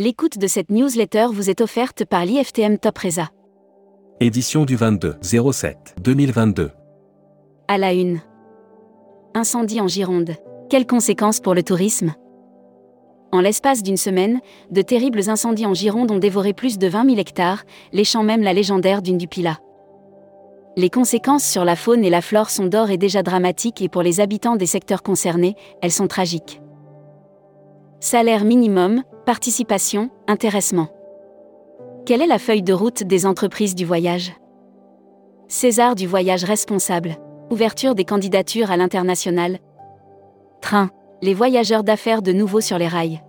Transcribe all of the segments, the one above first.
L'écoute de cette newsletter vous est offerte par l'IFTM Top Reza. Édition du 22 07 2022. À la une. Incendie en Gironde. Quelles conséquences pour le tourisme? En l'espace d'une semaine, de terribles incendies en Gironde ont dévoré plus de 20 000 hectares, léchant même la légendaire dune du Pilat. Les conséquences sur la faune et la flore sont d'or et déjà dramatiques et pour les habitants des secteurs concernés, elles sont tragiques. Salaire minimum, participation, intéressement. Quelle est la feuille de route des entreprises du voyage? César du voyage responsable. Ouverture des candidatures à l'international. Train. Les voyageurs d'affaires de nouveau sur les rails.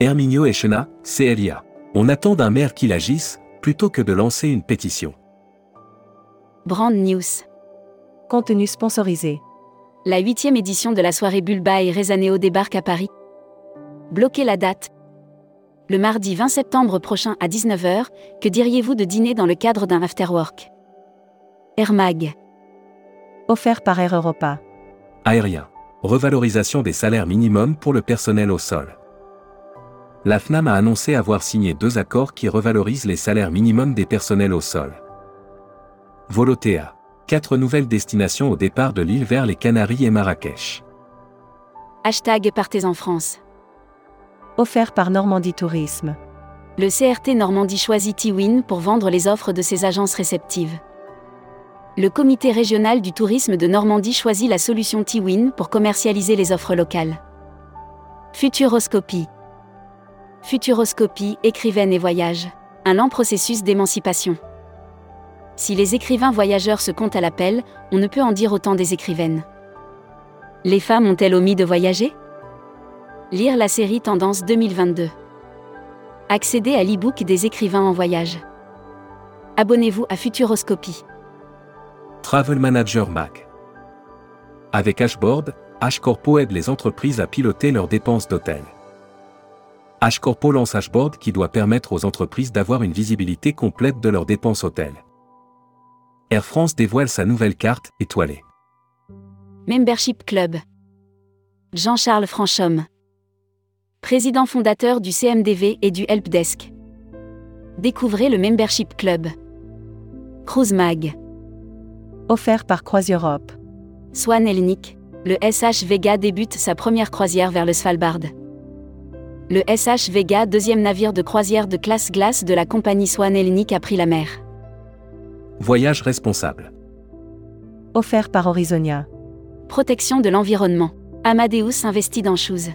Herminio et Chena, CLIA. On attend d'un maire qu'il agisse, plutôt que de lancer une pétition. Brand News. Contenu sponsorisé. La huitième édition de la soirée Bulba et Rezaneo débarque à Paris. Bloquez la date. Le mardi 20 septembre prochain à 19h, que diriez-vous de dîner dans le cadre d'un afterwork? Air Mag. Offert par Air Europa. Aérien. Revalorisation des salaires minimums pour le personnel au sol. La FNAM a annoncé avoir signé deux accords qui revalorisent les salaires minimums des personnels au sol. Volotea. Quatre nouvelles destinations au départ de l'île vers les Canaries et Marrakech. Hashtag Partez en France. Offert par Normandie Tourisme. Le CRT Normandie choisit T-Win pour vendre les offres de ses agences réceptives. Le comité régional du tourisme de Normandie choisit la solution T-Win pour commercialiser les offres locales. Futuroscopie. Futuroscopie, écrivaine et voyage. Un lent processus d'émancipation. Si les écrivains voyageurs se comptent à l'appel, on ne peut en dire autant des écrivaines. Les femmes ont-elles omis de voyager? Lire la série Tendance 2022. Accéder à l'e-book des écrivains en voyage. Abonnez-vous à Futuroscopie. Travel Manager Mag. Avec Ashboard, Ashcorpo aide les entreprises à piloter leurs dépenses d'hôtel. Ashcorpo lance Ashboard qui doit permettre aux entreprises d'avoir une visibilité complète de leurs dépenses hôtel. Air France dévoile sa nouvelle carte étoilée. Membership Club. Jean-Charles Franchomme président fondateur du CMDV et du Helpdesk. Découvrez le Membership Club. Cruise Mag. Offert par Croise Europe. Swan Hellenic, le SH Vega débute sa première croisière vers le Svalbard. Le SH Vega, deuxième navire de croisière de classe glace de la compagnie Swan Hellenic, a pris la mer. Voyage responsable. Offert par Horizonia. Protection de l'environnement. Amadeus investit dans Shoes.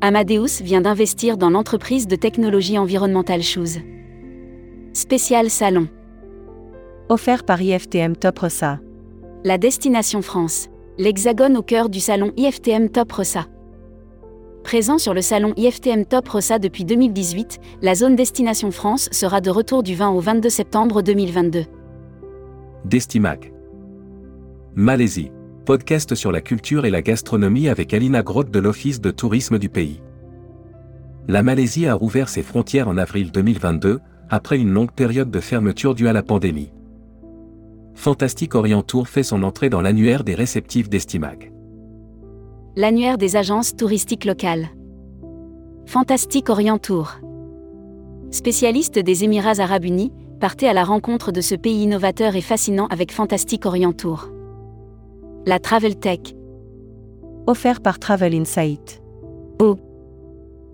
Amadeus vient d'investir dans l'entreprise de technologie environnementale Shoes. Spécial Salon. Offert par IFTM Top Rossa. La destination France. L'hexagone au cœur du salon IFTM Top Rossa. Présent sur le salon IFTM Top Rossa depuis 2018, la zone Destination France sera de retour du 20 au 22 septembre 2022. Destimag. Malaisie podcast sur la culture et la gastronomie avec Alina Groth de l'Office de tourisme du pays. La Malaisie a rouvert ses frontières en avril 2022, après une longue période de fermeture due à la pandémie. Fantastic Orient Tour fait son entrée dans l'annuaire des réceptifs d'Estimag. L'annuaire des agences touristiques locales. Fantastic Orient Tour. Spécialiste des Émirats arabes unis, partez à la rencontre de ce pays innovateur et fascinant avec Fantastic Orient Tour. La Travel Tech. Offert par Travel Insight. Oh.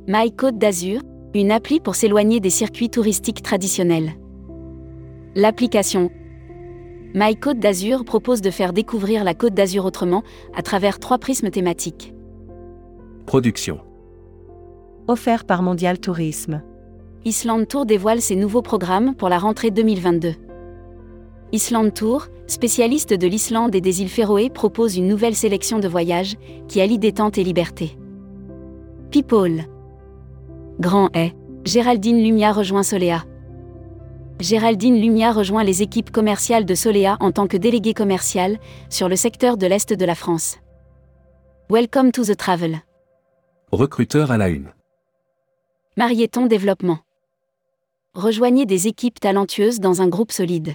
My Côte d'Azur, une appli pour s'éloigner des circuits touristiques traditionnels. L'application My Côte d'Azur propose de faire découvrir la Côte d'Azur autrement, à travers trois prismes thématiques. Production. Offert par Mondial Tourisme. Island Tour dévoile ses nouveaux programmes pour la rentrée 2022. Island Tour, spécialiste de l'Islande et des îles Féroé, propose une nouvelle sélection de voyages qui allie détente et liberté. People. Grand est. Géraldine Lumia rejoint Solea. Géraldine Lumia rejoint les équipes commerciales de Solea en tant que déléguée commerciale sur le secteur de l'Est de la France. Welcome to the travel. Recruteur à la une. Marieton Développement? Rejoignez des équipes talentueuses dans un groupe solide.